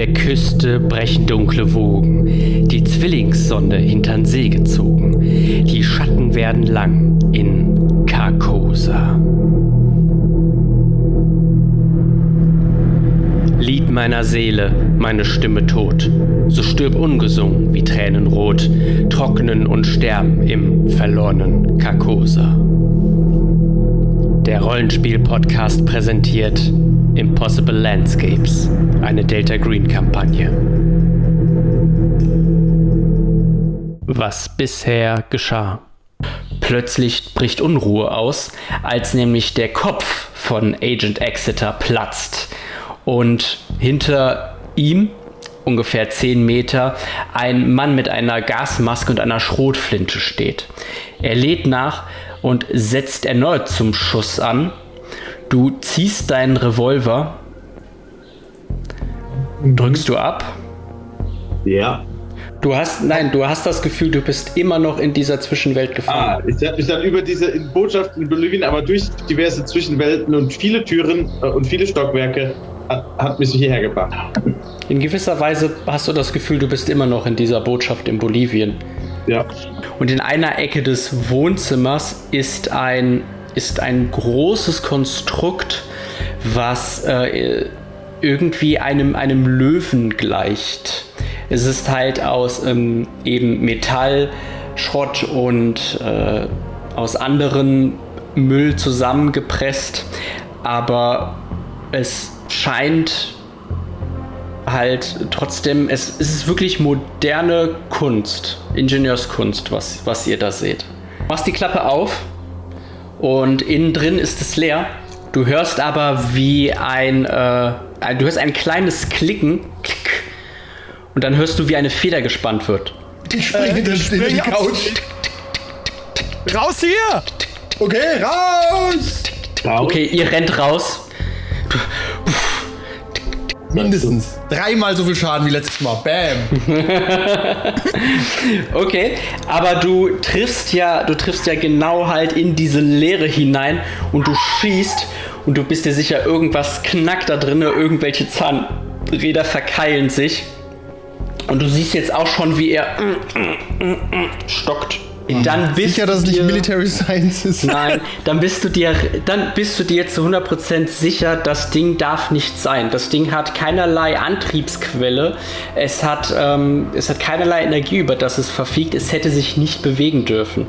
der Küste brechen dunkle Wogen, die Zwillingssonne hintern See gezogen. Die Schatten werden lang in Carcosa. Lied meiner Seele, meine Stimme tot. So stirb ungesungen wie Tränen rot, trocknen und sterben im verlorenen Carcosa. Der Rollenspiel-Podcast präsentiert Impossible Landscapes, eine Delta Green-Kampagne. Was bisher geschah. Plötzlich bricht Unruhe aus, als nämlich der Kopf von Agent Exeter platzt und hinter ihm ungefähr 10 Meter ein Mann mit einer Gasmaske und einer Schrotflinte steht. Er lädt nach und setzt erneut zum Schuss an. Du ziehst deinen Revolver, drückst du ab. Ja. Du hast, nein, du hast das Gefühl, du bist immer noch in dieser Zwischenwelt gefangen. Ah, ich habe mich dann über diese Botschaft in Bolivien, aber durch diverse Zwischenwelten und viele Türen äh, und viele Stockwerke hat, hat mich hierher gebracht. In gewisser Weise hast du das Gefühl, du bist immer noch in dieser Botschaft in Bolivien. Ja. Und in einer Ecke des Wohnzimmers ist ein, ist ein großes Konstrukt, was äh, irgendwie einem, einem Löwen gleicht. Es ist halt aus ähm, eben Metall, Schrott und äh, aus anderen Müll zusammengepresst, aber es scheint halt trotzdem, es, es ist wirklich moderne Kunst, Ingenieurskunst, was, was ihr da seht. Machst die Klappe auf und innen drin ist es leer. Du hörst aber wie ein, äh, du hörst ein kleines Klicken, klick, und dann hörst du, wie eine Feder gespannt wird. Ich springe Äh, ich springe die spring Couch. Raus hier! Okay, raus! Okay, ihr rennt raus. Mindestens. Dreimal so viel Schaden wie letztes Mal. Bam. Okay, aber du triffst ja, du triffst ja genau halt in diese Leere hinein und du schießt und du bist dir sicher, irgendwas knackt da drinne, irgendwelche Zahnräder verkeilen sich. Und du siehst jetzt auch schon, wie er stockt. Dann bist Sicher, dass es du nicht dir- Military Science ist. Nein, dann bist du dir, dann bist du dir zu 100% sicher, das Ding darf nicht sein. Das Ding hat keinerlei Antriebsquelle. Es hat, ähm, es hat keinerlei Energie, über das es verfügt. Es hätte sich nicht bewegen dürfen.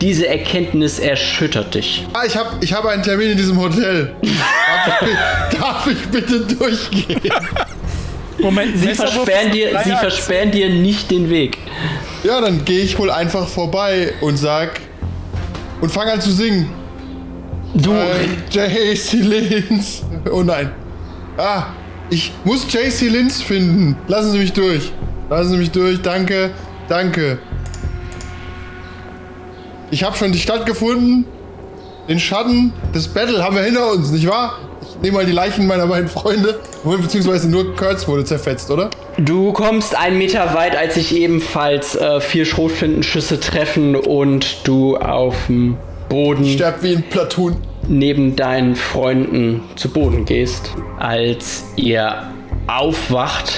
Diese Erkenntnis erschüttert dich. Ah, ich habe ich hab einen Termin in diesem Hotel. Darf ich, darf ich bitte durchgehen? Moment, Sie versperren, dir, sie versperren dir nicht den Weg. Ja, dann gehe ich wohl einfach vorbei und sag und fang an zu singen. Du, Äh, JC Lins. Oh nein. Ah, ich muss JC Lins finden. Lassen Sie mich durch. Lassen Sie mich durch. Danke. Danke. Ich habe schon die Stadt gefunden. Den Schatten des Battle haben wir hinter uns, nicht wahr? Ich nehme mal die Leichen meiner beiden Freunde. Beziehungsweise nur Kurtz wurde zerfetzt, oder? Du kommst einen Meter weit, als sich ebenfalls äh, vier Schrotflintenschüsse treffen und du auf dem Boden Sterbt wie ein Platoon. neben deinen Freunden zu Boden gehst. Als ihr aufwacht,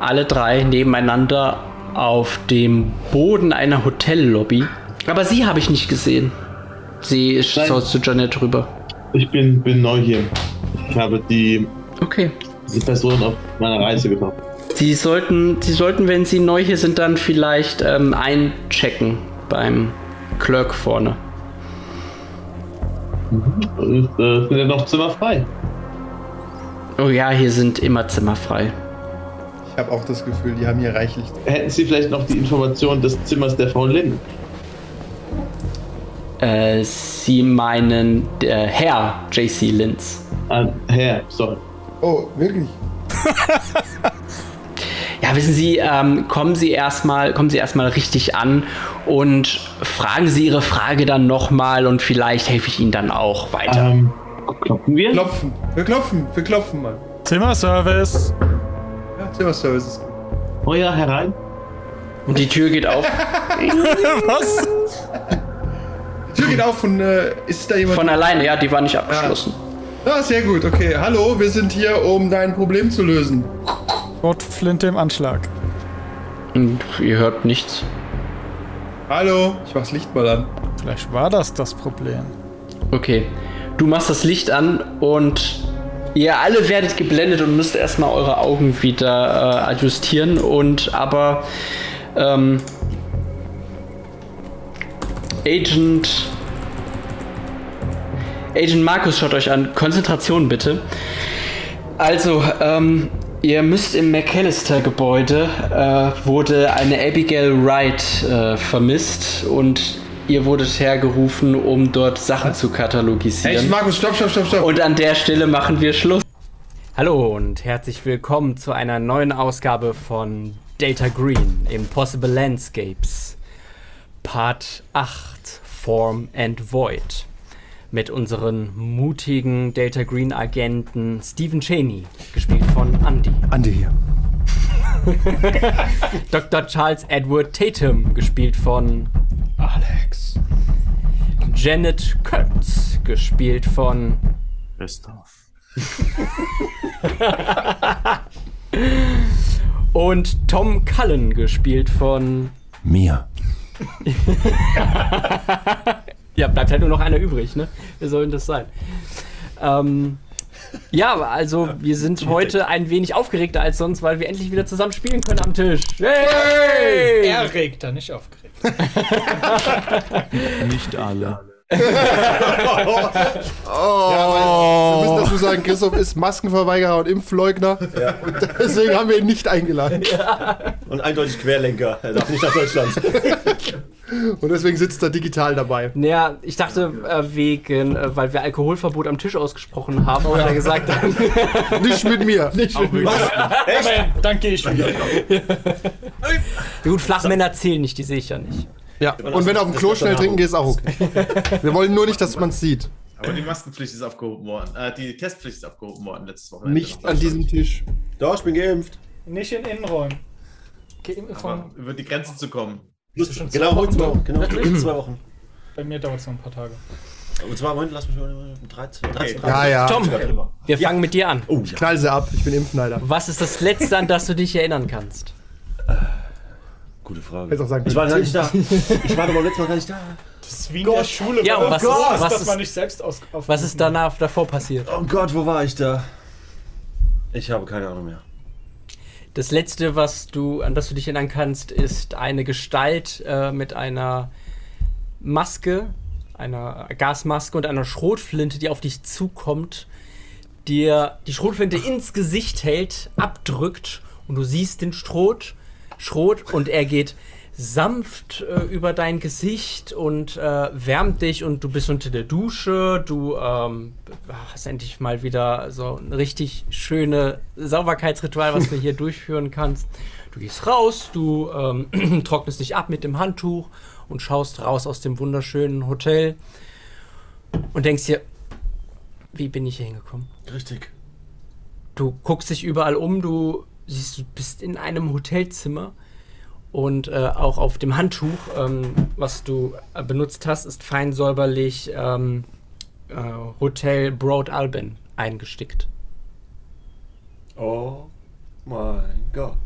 alle drei nebeneinander auf dem Boden einer Hotellobby. Aber sie habe ich nicht gesehen. Sie schaut zu Janet rüber. Ich bin, bin neu hier. Ich habe die, Okay. die Person auf meiner Reise getroffen. Sie sollten, Sie sollten, wenn Sie neu hier sind, dann vielleicht ähm, einchecken beim Clerk vorne. Und äh, sind ja noch Zimmer frei. Oh ja, hier sind immer Zimmer frei. Ich habe auch das Gefühl, die haben hier reichlich. Hätten Sie vielleicht noch die Information des Zimmers der Frau Lin? Äh, Sie meinen der Herr JC Linz. Ah, Herr, sorry. Oh, wirklich? Ja, wissen Sie, ähm, kommen Sie erstmal, kommen Sie erstmal richtig an und fragen Sie Ihre Frage dann nochmal und vielleicht helfe ich Ihnen dann auch weiter. Ähm, klopfen wir? Klopfen. Wir klopfen. Wir klopfen, Mann. Zimmerservice. Ja, Zimmerservice ist gut. Oh ja, herein. Und die Tür geht auf. Was? Tür geht auf und äh, ist da jemand? Von alleine, ja, die war nicht abgeschlossen. Ah, sehr gut, okay. Hallo, wir sind hier, um dein Problem zu lösen. Schrotflinte im Anschlag. Und ihr hört nichts. Hallo, ich mach's Licht mal an. Vielleicht war das das Problem. Okay. Du machst das Licht an und ihr alle werdet geblendet und müsst erstmal eure Augen wieder äh, adjustieren und aber ähm, Agent Agent Markus schaut euch an. Konzentration bitte. Also, ähm, ihr müsst im McAllister-Gebäude äh, wurde eine Abigail Wright äh, vermisst und ihr wurdet hergerufen, um dort Sachen zu katalogisieren. Hey, Markus, stopp, stopp, stopp, stopp. Und an der Stelle machen wir Schluss. Hallo und herzlich willkommen zu einer neuen Ausgabe von Data Green Impossible Landscapes. Part 8 Form and Void. Mit unseren mutigen Data Green Agenten Stephen Cheney, gespielt von Andy. Andi hier. Dr. Charles Edward Tatum, gespielt von Alex. Janet Kurtz, gespielt von Christoph. und Tom Cullen, gespielt von Mir. Ja, bleibt halt nur noch einer übrig, ne? Wer soll denn das sein? Ähm, ja, also wir sind heute ein wenig aufgeregter als sonst, weil wir endlich wieder zusammen spielen können am Tisch. Hey! Erregter, nicht aufgeregt. Nicht alle. Wir müssen dazu sagen, Christoph ist Maskenverweigerer und Impfleugner. Und deswegen haben wir ihn nicht eingeladen. Und eindeutig Querlenker. Er darf nicht nach Deutschland. Und deswegen sitzt er digital dabei. Naja, ich dachte äh, wegen, äh, weil wir Alkoholverbot am Tisch ausgesprochen haben, hat er gesagt, dann, Nicht mit mir. Nicht mit mir. Dann gehe ich wieder. gut, Flachmänner zählen nicht, die sehe ich ja nicht. Ja. Und wenn du auf dem Klo schnell trinken gehst, auch okay. Wir wollen nur nicht, dass man es sieht. Aber die Maskenpflicht ist aufgehoben worden. Äh, die Testpflicht ist aufgehoben worden letztes Wochenende. Nicht an diesem Tisch. Doch, ich bin geimpft. Nicht in Innenräumen. Aber Von, über die Grenze zu kommen. Plus, schon genau, zwei Wochen Wochen. Genau, zwei Wochen. bei mir dauert es noch ein paar Tage. Und zwar, Moment, lass mich mal um 13, 13, Ja, ja. Tom, wir fangen mit dir an. Oh, ja. Knall sie ab. Ich bin Impfneider. Was ist das Letzte, an das du dich erinnern kannst? Gute Frage. Auch sagen ich war gar nicht da. Ich war aber letztes Mal gar nicht da. Das ist wie in der Schule. Ja, und was man ist- was dass ist- man nicht selbst aus, auf Was ist danach davor passiert? Oh Gott, wo war ich da? Ich habe keine Ahnung mehr. Das letzte, was du, an das du dich erinnern kannst, ist eine Gestalt äh, mit einer Maske, einer Gasmaske und einer Schrotflinte, die auf dich zukommt, dir die Schrotflinte ins Gesicht hält, abdrückt und du siehst den Schrot, Schrot und er geht sanft äh, über dein Gesicht und äh, wärmt dich und du bist unter der Dusche, du ähm, hast endlich mal wieder so ein richtig schöne Sauberkeitsritual, was du hier durchführen kannst. Du gehst raus, du ähm, trocknest dich ab mit dem Handtuch und schaust raus aus dem wunderschönen Hotel und denkst dir, wie bin ich hier hingekommen? Richtig. Du guckst dich überall um, du siehst, du bist in einem Hotelzimmer und äh, auch auf dem Handtuch, ähm, was du äh, benutzt hast, ist fein säuberlich ähm, äh, Hotel Broad Alban eingestickt. Oh mein Gott.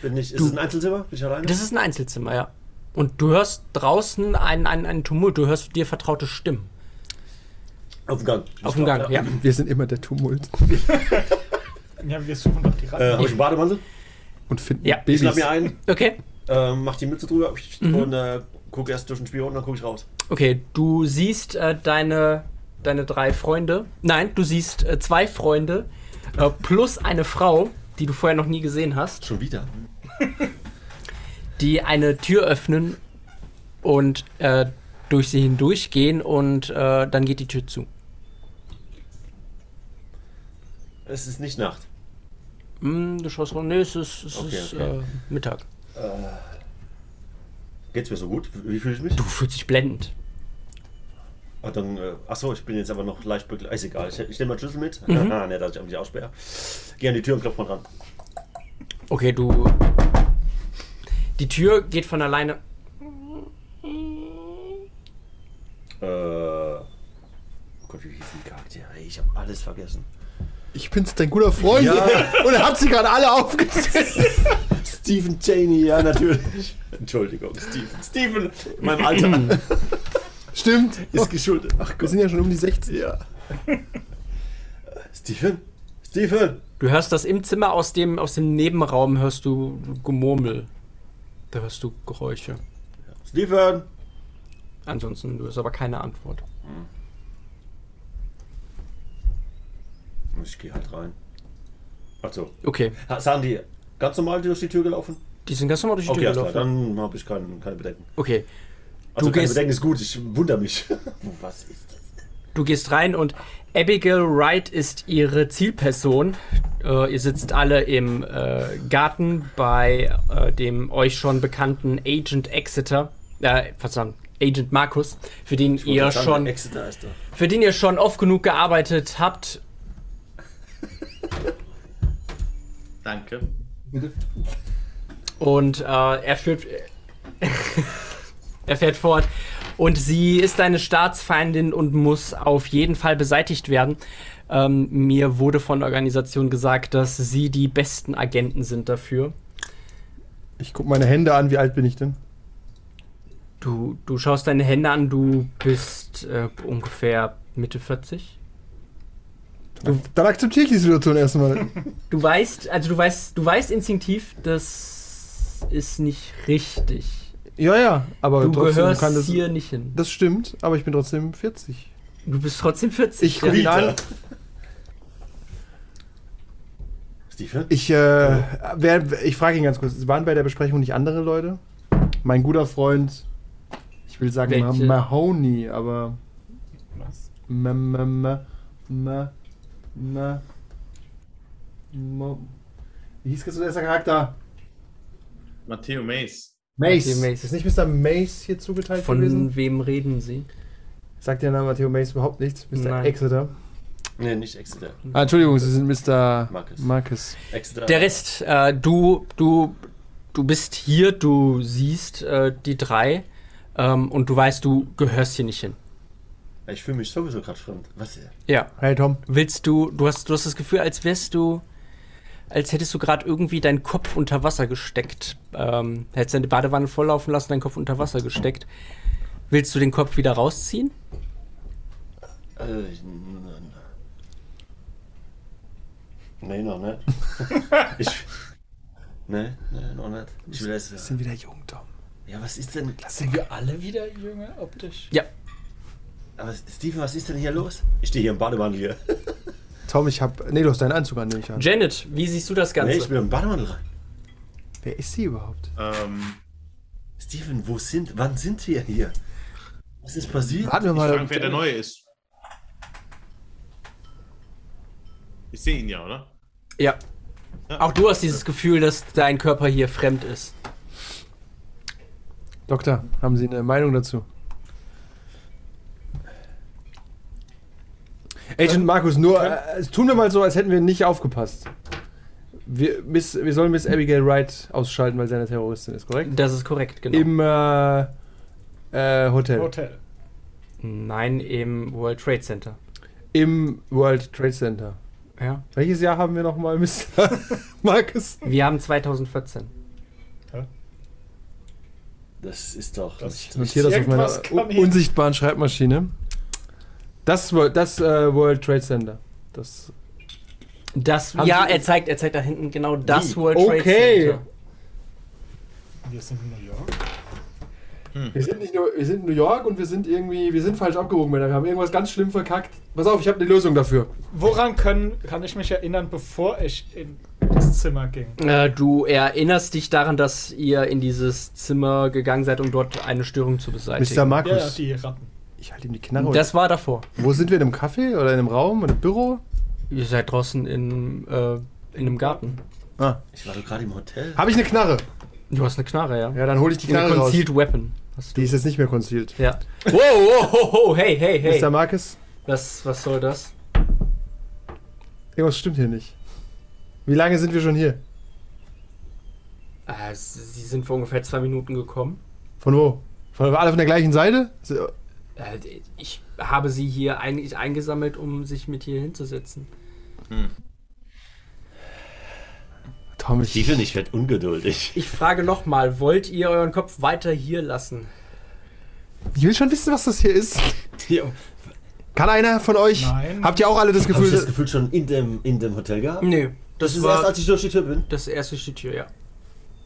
Bin ich, ist Du- es ein Einzelzimmer? Bin ich alleine? Das ist ein Einzelzimmer, ja. Und du hörst draußen einen, einen, einen Tumult, du hörst dir vertraute Stimmen. auf dem Gang. Auf dem Gang, ja. Wir sind immer der Tumult. Ja, wir suchen doch die Äh, Ratten. habe ich einen Bademantel? Und finden Ja. Ich Babys. schnapp mir ein, Okay. äh, mach die Mütze drüber Mhm. und äh, guck erst durch den Spion und dann guck ich raus. Okay, du siehst äh, deine, deine drei Freunde. Nein, du siehst äh, zwei Freunde äh, plus eine Frau, die du vorher noch nie gesehen hast, Schon wieder. die eine Tür öffnen und äh, durch sie hindurchgehen und äh, dann geht die Tür zu. Es ist nicht Nacht. Hm, du schaust rum, nee, es ist, es Okay, ist okay. Äh, Mittag. Geht's mir so gut? Wie fühle ich mich? Du fühlst dich blendend. Ah, dann, äh, achso, ich bin jetzt aber noch leicht begleitet. Ist egal, ich, ich nehme meinen Schlüssel mit. Mhm. Ne, dass ich mich aussperre. Geh an die Tür und klopf mal dran. Okay, du. Die Tür geht von alleine. Äh. Oh Gott, wie hieß die Charaktere? Ey, ich habe alles vergessen. Ich bin's, dein guter Freund. Ja. Und er hat sie gerade alle aufgezählt. Stephen Cheney, ja, natürlich. Entschuldigung, Stephen. Stephen, in meinem Alter. Stimmt. ist geschuldet. Ach Wir Gott. sind ja schon um die 60. Ja. Stephen? Stephen? Du hörst das im Zimmer aus dem, aus dem Nebenraum, hörst du Gemurmel. Da hörst du Geräusche. Stephen? Ansonsten, du hast aber keine Antwort. Ich gehe halt rein. Also, Okay, sagen die ganz normal durch die Tür gelaufen? die sind ganz normal durch die Okay, Tür klar, gelaufen. dann habe ich kein, keine Bedenken. Okay, Also Du keine gehst- Bedenken ist gut, ich wundere mich. Was ist das? du gehst rein und Abigail Wright ist ihre Zielperson. Äh, ihr sitzt alle im äh, Garten bei äh, dem euch schon bekannten Agent Exeter. Äh, verdammt, Agent Markus, für den ihr schon Exeter ist da. für den ihr schon oft genug gearbeitet habt. Danke. Und äh, er führt. er fährt fort. Und sie ist eine Staatsfeindin und muss auf jeden Fall beseitigt werden. Ähm, mir wurde von der Organisation gesagt, dass sie die besten Agenten sind dafür. Ich guck meine Hände an, wie alt bin ich denn? Du, du schaust deine Hände an, du bist äh, ungefähr Mitte 40. Dann akzeptiere ich die Situation erstmal. Du weißt, also du weißt, du weißt instinktiv, das ist nicht richtig. ja, ja, aber Du trotzdem gehörst kann das. hier nicht hin. Das stimmt, aber ich bin trotzdem 40. Du bist trotzdem 40. Ich guck ihn an. Stephen? Ich, äh, wer, ich frage ihn ganz kurz, waren bei der Besprechung nicht andere Leute? Mein guter Freund, ich will sagen Welche? Mahoney, aber Was? Ma, ma, ma, ma, ma, ma, wie hieß jetzt der Charakter? Matteo Mace. Mace. Matteo Mace. Ist nicht Mr. Mace hier zugeteilt Von gewesen? wem reden Sie? Sagt der Name Matteo Mace überhaupt nichts? Mr. Nein. Exeter. Nee, nicht Exeter. Ah, Entschuldigung, Sie sind Mr. Marcus. Marcus. Exeter. Der Rest, äh, du, du, du bist hier, du siehst äh, die drei ähm, und du weißt, du gehörst hier nicht hin. Ich fühle mich sowieso gerade fremd. Was? Ja. Hey Tom. Willst du, du hast, du hast das Gefühl, als wärst du, als hättest du gerade irgendwie deinen Kopf unter Wasser gesteckt. Ähm, hättest deine Badewanne volllaufen lassen, deinen Kopf unter Wasser gesteckt. Willst du den Kopf wieder rausziehen? Äh, nee, noch nicht. ich. Nee, nee, noch nicht. Ich will jetzt. sind wieder jung, Tom. Ja, was ist denn. Sind wir alle wieder jünger optisch? Ja. Aber Steven, was ist denn hier los? Ich stehe hier im Bademantel hier. Tom, ich hab. Nee, du hast deinen Anzug an, nehme ich an. Janet, wie siehst du das Ganze? Nee, ich bin im Bademantel rein. Wer ist sie überhaupt? Ähm, Steven, wo sind. Wann sind wir hier? Was ist passiert? Warten wir ich mal. frage, wer der Neue ist. Ich sehe ihn ja, oder? Ja. Ja. Auch du hast dieses Gefühl, dass dein Körper hier fremd ist. Doktor, haben Sie eine Meinung dazu? Agent Markus, nur äh, tun wir mal so, als hätten wir nicht aufgepasst. Wir, Miss, wir sollen Miss Abigail Wright ausschalten, weil sie eine Terroristin ist, korrekt? Das ist korrekt, genau. Im äh, äh, Hotel. Hotel. Nein, im World Trade Center. Im World Trade Center. Ja. Welches Jahr haben wir nochmal, Mr. Markus? Wir haben 2014. Das ist doch. Das- Ich notiere das auf meiner unsichtbaren Schreibmaschine. Das, das äh, World Trade Center. Das Das, Haben ja, Sie- er zeigt, er zeigt da hinten genau das Wie? World Trade Okay. Center. Wir sind in New York. Wir sind nicht nur, wir sind in New York und wir sind irgendwie, wir sind falsch abgewogen, Männer. Wir haben irgendwas ganz schlimm verkackt. Pass auf, ich habe eine Lösung dafür. Woran können, kann ich mich erinnern, bevor ich in das Zimmer ging? Äh, du erinnerst dich daran, dass ihr in dieses Zimmer gegangen seid, um dort eine Störung zu beseitigen. Mr. Markus, ja, die Ratten. Ich halte ihm die Knarre. Das war davor. Wo sind wir? In einem Café oder in einem Raum? In einem Büro? Ihr seid draußen in, äh, in einem Garten. Ah. Ich war doch gerade im Hotel. Habe ich eine Knarre? Du hast eine Knarre, ja? Ja, dann hole ich die eine Knarre raus. Concealed Weapon. Hast du. Die ist jetzt nicht mehr concealed. Ja. Wow, wow, wow, wow, hey, hey, hey. Mr. Markus, Was, was soll das? irgendwas stimmt hier nicht. Wie lange sind wir schon hier? Äh, sie sind vor ungefähr zwei Minuten gekommen. Von wo? Von alle von der gleichen Seite? Ich habe sie hier eigentlich eingesammelt, um sich mit hier hinzusetzen. Tom, ich, Steven, ich werde ungeduldig. Ich frage nochmal, wollt ihr euren Kopf weiter hier lassen? ich will schon wissen, was das hier ist. Ja. Kann einer von euch? Nein. Habt ihr auch alle das Habe ich Gefühl, das Gefühl schon in dem, in dem Hotel gehabt? Nö. Das ist erst, als ich durch die Tür bin. das erste steht Tür, ja.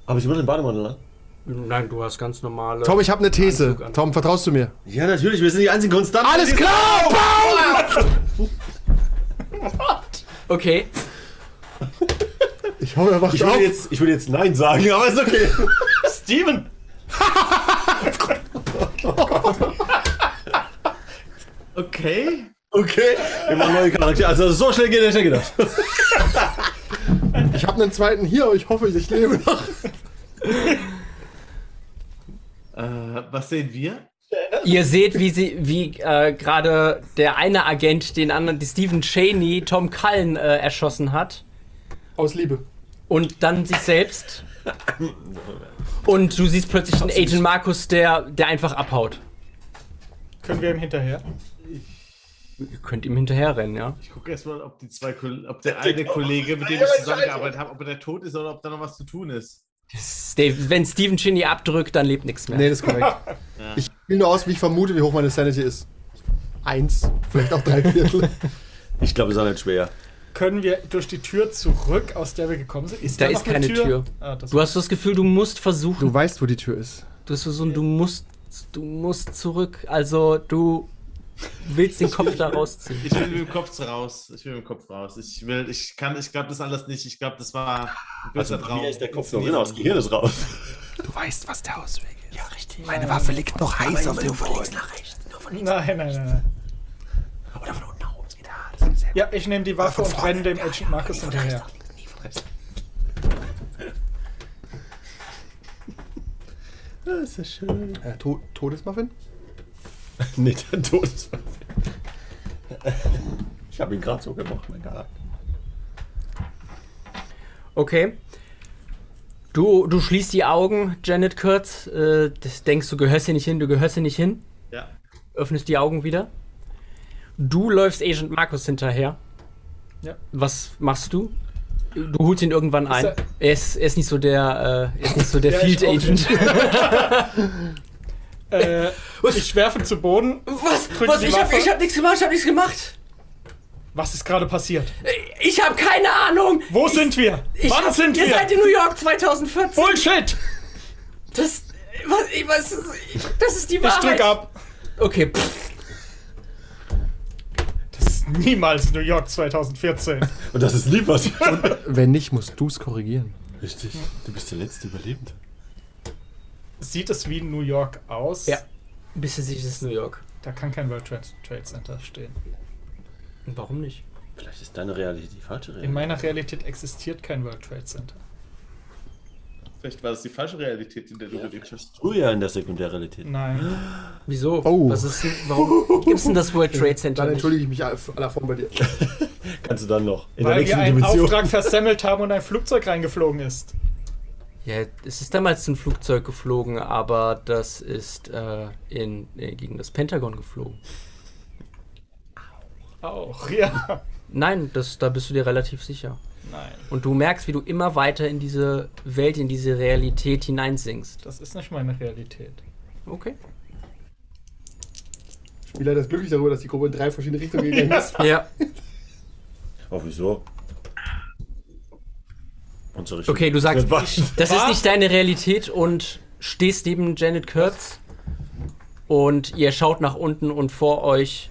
Aber ich immer den Bademantel an. Nein, du hast ganz normale. Tom, ich habe eine These. Tom, vertraust du mir? Ja, natürlich, wir sind die einzigen Konstanten. Alles klar! Baum! Okay. Ich hoffe, er wacht Ich auf. würde, jetzt, ich würde jetzt Nein sagen, aber ist okay. Steven! Okay. Okay, wir machen neue Charaktere. Also so schnell geht der schnell gedacht. Ich habe einen zweiten hier, aber ich hoffe, ich lebe noch. Äh, was sehen wir? Ihr seht, wie sie, wie äh, gerade der eine Agent den anderen, die Stephen Cheney, Tom Cullen äh, erschossen hat. Aus Liebe. Und dann sich selbst. Und du siehst plötzlich einen Agent Markus, der, der einfach abhaut. Können wir ihm hinterher? Ihr könnt ihm hinterherrennen, ja. Ich gucke erstmal, ob die zwei, ob der eine Kollege, mit dem ich zusammengearbeitet habe, ob er der tot ist oder ob da noch was zu tun ist. Steve, wenn Stephen Cheney abdrückt, dann lebt nichts mehr. Nee, das ist korrekt. Ich spiele nur aus, wie ich vermute, wie hoch meine Sanity ist. Eins, vielleicht auch drei Viertel. Ich glaube, es ist auch nicht schwer. Können wir durch die Tür zurück, aus der wir gekommen sind? Ist Da noch ist eine keine Tür. Ah, das Du hast das Gefühl, du musst versuchen. Du weißt, wo die Tür ist. Du hast so ein, du musst, du musst zurück. Also du willst den Kopf da rausziehen. Ich will mit dem Kopf raus. Ich will mit dem Kopf raus. Ich will, ich kann, ich glaube das alles nicht. Ich glaube, das war ein böser Also bei Traum. mir ist der Kopf noch drin, aber das Gehirn ist raus. Du weißt, was der Ausweg ist. Ja, richtig. Meine Waffe liegt noch heiß auf dem Boden. Nein, nein, nein, nein. Oder von unten nach oben geht. Das ist sehr Ja, ich nehme die Waffe und renne dem Agent Marcus hinterher. Das ist ja schön. äh, to Todesmuffin? Nee, der Tod ist Ich habe ihn gerade so gemacht, mein Charakter. Okay. Du, du schließt die Augen, Janet Kurtz. Äh, das denkst du gehörst hier nicht hin, du gehörst hier nicht hin. Ja. Öffnest die Augen wieder. Du läufst Agent Markus hinterher. Ja. Was machst du? Du holst ihn irgendwann ein. er- Er ist, er ist nicht so der, äh, er ist nicht so der Ja, Field Agent. Äh, ich werfe zu Boden. Was? Was? Ich hab, ich hab nichts gemacht, ich hab nichts gemacht. Was ist gerade passiert? Ich hab keine Ahnung. Wo ich, sind wir? Ich Wann hab, sind ihr wir? seid in New York 2014. Bullshit! Das, was, ich weiß, das ist die Ich Wahrheit. drück ab. Okay, pff. Das ist niemals New York 2014. Und das ist lieb, was Wenn nicht, musst du es korrigieren. Richtig. Du bist der letzte Überlebende. Sieht es wie New York aus? Ja. Bisschen sich ist New York. Da kann kein World Trade, Trade Center stehen. Und warum nicht? Vielleicht ist deine Realität die falsche In Realität. meiner Realität existiert kein World Trade Center. Vielleicht war das die falsche Realität, in der du Ja, gelebt hast. du ja in der Sekundärrealität. Nein. Wieso? Oh. Was ist denn, warum gibt's denn das World Trade Center Dann entschuldige ich mich aller Form bei dir. Kannst du dann noch. In Weil wir der nächsten einen Dimension. Auftrag versemmelt haben und ein Flugzeug reingeflogen ist. Ja, es ist damals ein Flugzeug geflogen, aber das ist äh, in, äh, gegen das Pentagon geflogen. Auch, ja. Nein, das, da bist du dir relativ sicher. Nein, Und du merkst, wie du immer weiter in diese Welt, in diese Realität hineinsinkst. das ist nicht meine Realität. Okay. Spieler ist glücklich darüber, dass die Gruppe in drei verschiedene Richtungen gegangen ist. Ja. Oh, wieso? Unsere Richtung. Okay, du sagst, Was? das ist nicht deine Realität und stehst neben Janet Kurtz und ihr schaut nach unten und vor euch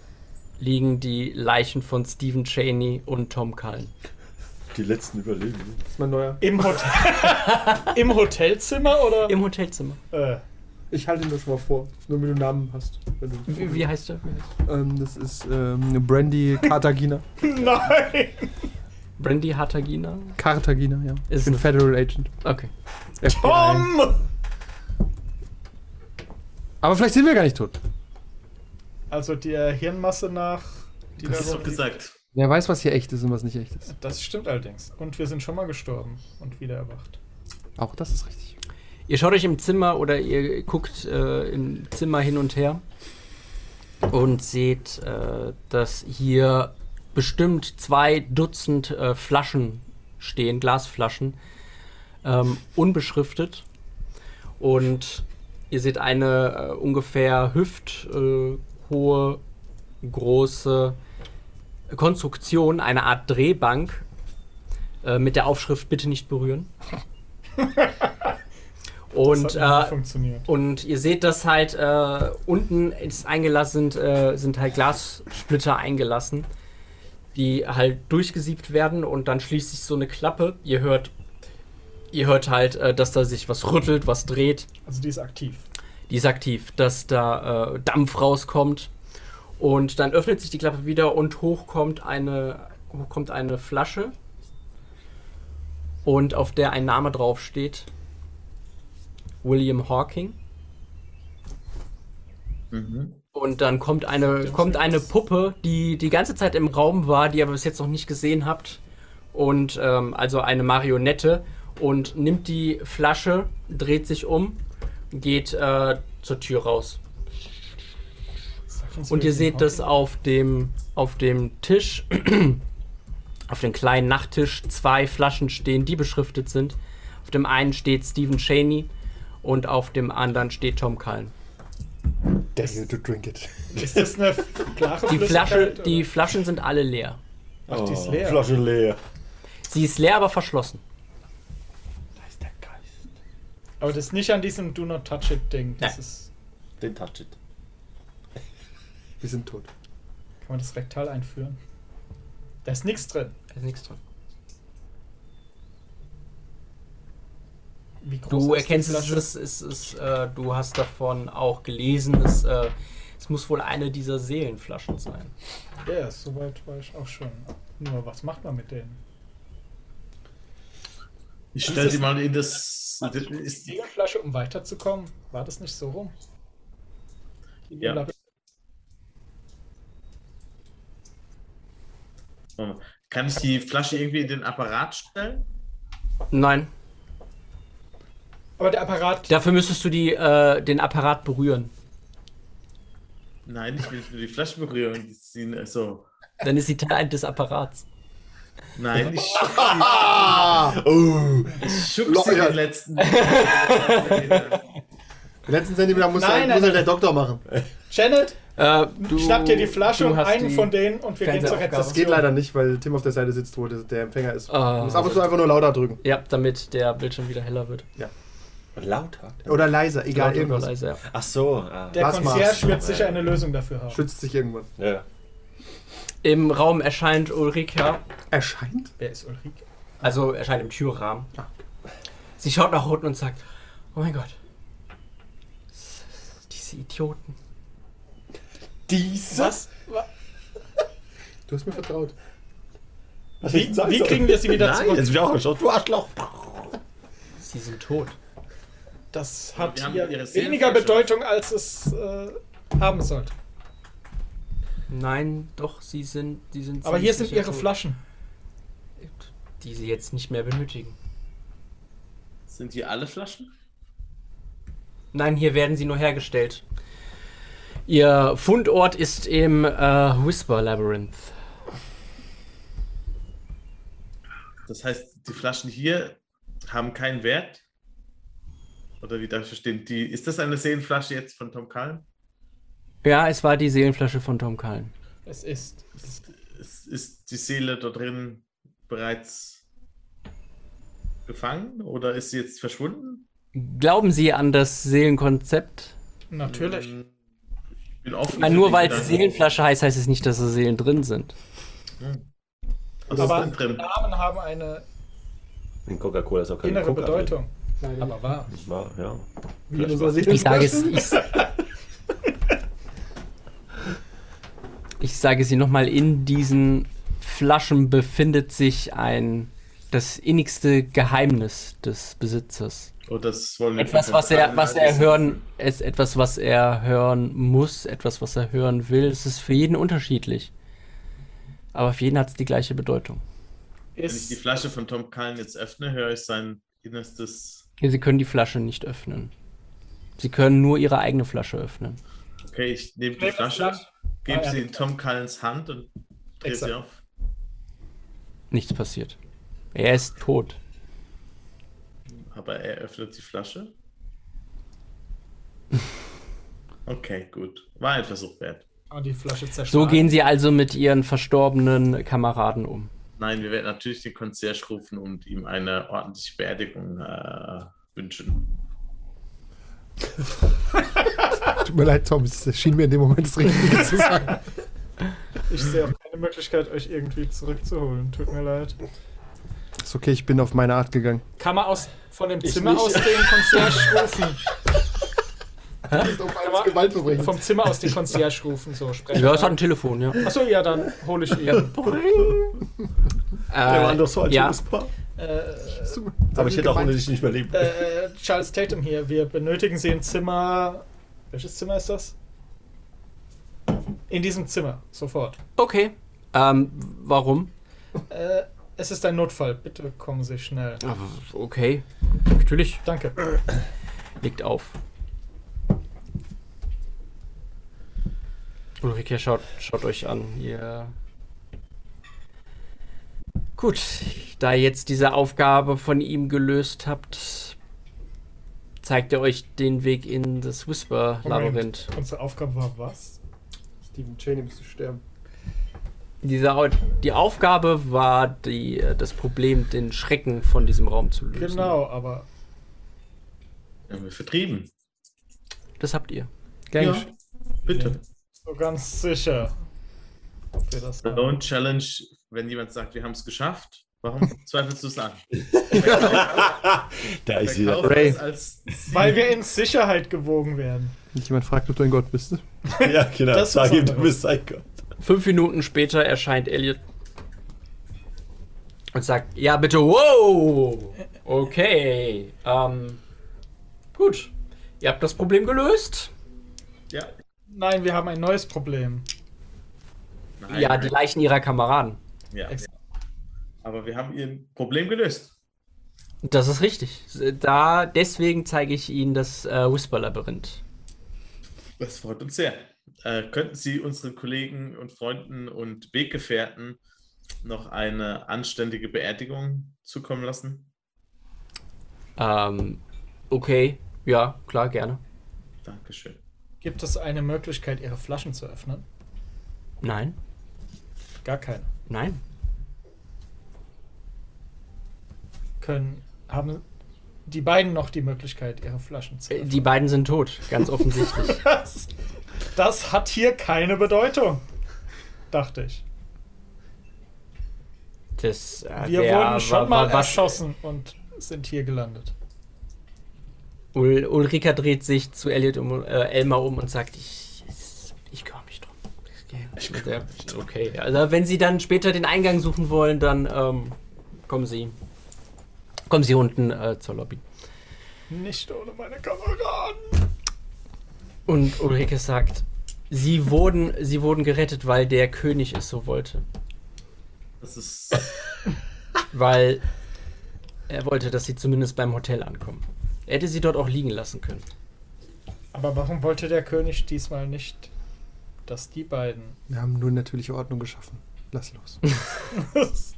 liegen die Leichen von Stephen Cheney und Tom Cullen. Die letzten Überlebenden. Das ist mein neuer. Im, Hotel Im Hotelzimmer oder? Im Hotelzimmer. äh, Ich halte ihn das schon mal vor. Nur wenn du einen Namen hast. Wenn du Wie, wie heißt er? Wie heißt er? Ähm, das ist ähm, Brandy Cartagina. nein! Brandy Hattagina? Cartagina, ja. Ist ich bin Federal Agent. Okay. FBI. Tom! Aber vielleicht sind wir gar nicht tot. Also der Hirnmasse nach. Die Das da ist doch gesagt. Wer weiß, was hier echt ist und was nicht echt ist. Das stimmt allerdings. Und wir sind schon mal gestorben und wieder erwacht. Auch das ist richtig. Ihr schaut euch im Zimmer oder ihr guckt äh, im Zimmer hin und her und seht, äh, dass hier bestimmt zwei Dutzend äh, Flaschen stehen, Glasflaschen, ähm, unbeschriftet. Und ihr seht eine äh, ungefähr hüfthohe, große Konstruktion, eine Art Drehbank äh, mit der Aufschrift Bitte nicht berühren. Und, äh, und ihr seht, dass halt äh, unten ist eingelassen sind, äh, sind halt Glassplitter eingelassen, die halt durchgesiebt werden und dann schließt sich so eine Klappe. Ihr hört, ihr hört halt, äh, dass da sich was rüttelt, was dreht. Also die ist aktiv. Die ist aktiv, dass da äh, Dampf rauskommt. Und dann öffnet sich die Klappe wieder und hoch kommt eine, hoch kommt eine Flasche. Und auf der ein Name drauf steht. William Hawking. Und dann kommt eine, kommt eine Puppe, die die ganze Zeit im Raum war, die ihr aber bis jetzt noch nicht gesehen habt. Und ähm, also eine Marionette. Und nimmt die Flasche, dreht sich um, geht äh, zur Tür raus. Und ihr seht, dass auf dem, auf dem Tisch, auf dem kleinen Nachttisch, zwei Flaschen stehen, die beschriftet sind. Auf dem einen steht Stephen Cheney und auf dem anderen steht Tom Cullen. Dare you to drink it. Ist das eine klare Die, Flasche, Flüssigkeit, die oder? Flaschen sind alle leer. Ach, die ist leer. Flasche leer. Sie ist leer, aber verschlossen. Da ist der Geist. Aber das ist nicht an diesem Do Not Touch It Ding. Das Nein. ist. Den touch it. Wir sind tot. Kann man das rektal einführen? Da ist nichts drin. Da ist nichts drin. Wie groß Du erkennst es, Flasche? es, ist, äh, du hast davon auch gelesen, es, äh, es muss wohl eine dieser Seelenflaschen sein. Ja, soweit war ich auch schon. Nur, was macht man mit denen? Ich stell die mal in das. das ist, Die Flasche, um weiterzukommen, war das nicht so rum? Ja. kann ich die Flasche irgendwie in den Apparat stellen? Nein, Aber der Apparat. dafür müsstest du die, äh, den Apparat berühren. Nein, ich will nur die Flasche berühren. Die sind äh, so. Dann ist sie Teil des Apparats. Nein, ich Oh. schubse Leuer. den letzten. Den letzten Zentimeter muss, Nein, halt, nein, muss halt der Doktor machen. Janet, Äh, du, schnapp dir die Flasche und einen von denen und wir gehen zur Fernsehaufgabe. Das geht leider nicht, weil Tim auf der Seite sitzt, wo der Empfänger ist. Ah. Du musst ab und zu einfach nur lauter drücken. Ja, damit der Bildschirm wieder heller wird. Lauter. Oder leiser, egal, Laut oder irgendwas. leise, ja. Ach so. Ah. Der Was Concierge wird sicher eine Lösung dafür haben. Schützt sich irgendwann. Ja. Im Raum erscheint Ulrika, Erscheint? Wer ist Ulrike? also erscheint im Türrahmen. Sie schaut nach unten und sagt, oh mein Gott. Diese Idioten. Diese? Was? Wa- Du hast mir vertraut. Wie, wie kriegen wir sie wieder Nein, zurück? jetzt bin ich auch geschaut. Du Arschloch. Sie sind tot. Das hat hier ihre weniger. Bedeutung, als es äh, haben sollte. Nein, doch, sie sind, sie sind Aber hier sind ihre tot. Flaschen. Die sie jetzt nicht mehr benötigen. Sind hier alle Flaschen? Nein, hier werden sie nur hergestellt. Ihr Fundort ist im äh, Whisper Labyrinth. Das heißt, die Flaschen hier haben keinen Wert? Oder wie darf ich verstehen? Die, ist das eine Seelenflasche jetzt von Tom Cullen? Ja, es war die Seelenflasche von Tom Cullen. Es ist. Ist, ist die Seele da drin bereits gefangen oder ist sie jetzt verschwunden? Glauben Sie an das Seelenkonzept? Natürlich. Hm, Ich bin offen. Nein, für nur weil es. Seelenflasche heißt, heißt es nicht, dass da Seelen drin sind. Aber ist denn drin? Namen haben eine In Coca-Cola ist auch keine innere Coca Bedeutung. Nein, Aber wahr. drin. War, ja. Wie in unserer Ich sage es. Ich, ich sage sie nochmal: In diesen Flaschen befindet sich ein das innigste Geheimnis des Besitzers. Oh, das wollen wir Etwas, was er, was er hören, ist etwas, was er hören muss, etwas, was er hören will. Es ist für jeden unterschiedlich. Aber für jeden hat es die gleiche Bedeutung. Wenn ich die Ist, Flasche von Tom Cullen jetzt öffne, höre ich sein innerstes. Sie können die Flasche nicht öffnen. Sie können nur ihre eigene Flasche öffnen. Okay, ich nehme die Flasche, gebe Ah, sie in Tom Cullens Hand und drehe sie auf. Nichts passiert. Er ist tot. Aber er öffnet die Flasche. Okay, gut. War ein Versuch wert. Die Flasche So gehen sie also mit ihren verstorbenen Kameraden um. Nein, wir werden natürlich den Concierge rufen und ihm eine ordentliche Beerdigung äh, wünschen. Tut mir leid, Tom, es schien mir in dem Moment das Richtige zu sagen. Ich sehe auch keine Möglichkeit, euch irgendwie zurückzuholen. Tut mir leid. Ist okay, ich bin auf meine Art gegangen. Kann man aus, von dem Ich Zimmer nicht. aus den Concierge rufen? Auf Gewaltverbrechen. Vom Zimmer aus den Concierge rufen, so sprechen. Ja, es hat ein Telefon, ja. Achso, ja, dann hole ich ihn. Der Der war doch so ein ja. schönes Paar. Äh, Aber ich hätte auch ohne dich nicht mehr leben. äh, Charles Tatum hier. Wir benötigen Sie ein Zimmer. Welches Zimmer ist das? In diesem Zimmer, sofort. Okay. Ähm, warum? Äh, es ist ein Notfall. Bitte kommen Sie schnell. Ah, Okay. Natürlich. Danke. Legt auf. Ulrike, schaut, schaut euch an. Ihr. Gut, da ihr jetzt diese Aufgabe von ihm gelöst habt, zeigt er euch den Weg in das Whisper-Labyrinth. Unsere Aufgabe war was? Stephen Cheney müsste sterben. Diese, die Aufgabe war, die, das Problem, den Schrecken von diesem Raum zu lösen. Genau, aber Wir haben wir vertrieben. Das habt ihr. Ja, bitte. So ganz sicher, ob wir das. Don't Challenge, wenn jemand sagt, wir haben es geschafft. Warum zweifelst du es an? Da ist wieder. Ray. Weil wir in Sicherheit gewogen werden. Nicht jemand fragt, ob du ein Gott bist. Ja, genau. Das ist Sag ihm, du bist ein Gott. Fünf Minuten später erscheint Elliot und sagt, ja bitte, wow, okay, ähm, gut, ihr habt das Problem gelöst. Ja. Nein, wir haben ein neues Problem. Nein, ja, die. Leichen ihrer Kameraden. Ja. Aber wir haben ihr Problem gelöst. Das ist richtig. Da, deswegen zeige ich Ihnen das äh, Whisper-Labyrinth. Das freut uns sehr. Äh, könnten Sie unseren Kollegen und Freunden und Weggefährten noch eine anständige Beerdigung zukommen lassen? Ähm, okay, ja, klar, gerne. Dankeschön. Gibt es eine Möglichkeit, ihre Flaschen zu öffnen? Nein, Gar keine. nein. Können, haben die beiden noch die Möglichkeit, ihre Flaschen zu Äh, öffnen? Die beiden sind tot, ganz offensichtlich. Das, das hat hier keine Bedeutung, dachte ich. Das, äh, Wir wurden schon mal erschossen und sind hier gelandet. Ul Ulrika dreht sich zu Elliot um, äh, Elmar um und sagt, ich, ich kümmere mich drum. Ich mich drum. Okay, also wenn Sie dann später den Eingang suchen wollen, dann ähm, kommen Sie. Kommen Sie unten äh, zur Lobby. Nicht ohne meine Kameraden. Und Ulrike sagt, Sie wurden, Sie wurden gerettet, weil der König es so wollte. Das ist. Weil er wollte, dass Sie zumindest beim Hotel ankommen. Er hätte Sie dort auch liegen lassen können. Aber warum wollte der König diesmal nicht, dass die beiden. Wir haben nur natürliche Ordnung geschaffen. Lass los.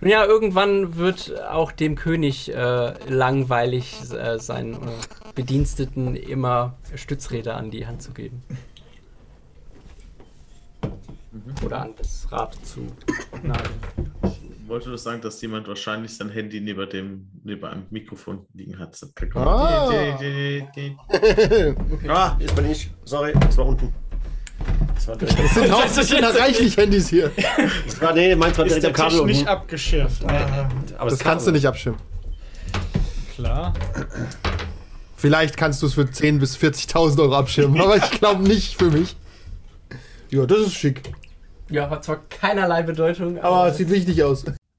Nun ja, irgendwann wird auch dem König äh, langweilig, äh, seinen äh, Bediensteten immer Stützräder an die Hand zu geben. Oder an das Rad zu nageln. Ich wollte nur sagen, dass jemand wahrscheinlich sein Handy neben dem neben einem Mikrofon liegen hat. Ah. Ah, jetzt bin ich. Sorry, das war unten. Das war direkt, Es sind, es sind reichlich Handys hier. das war, nee, meins war Ist direkt der am Tisch Kabel nicht unten. abgeschirmt? Ah, Aber Das kannst du nicht abschirmen. klar. Vielleicht kannst du es für 10.000 bis 40.000 Euro abschirmen, aber ich glaube nicht für mich. Ja, das ist schick. Ja, hat zwar keinerlei Bedeutung, Aber es sieht wichtig aus.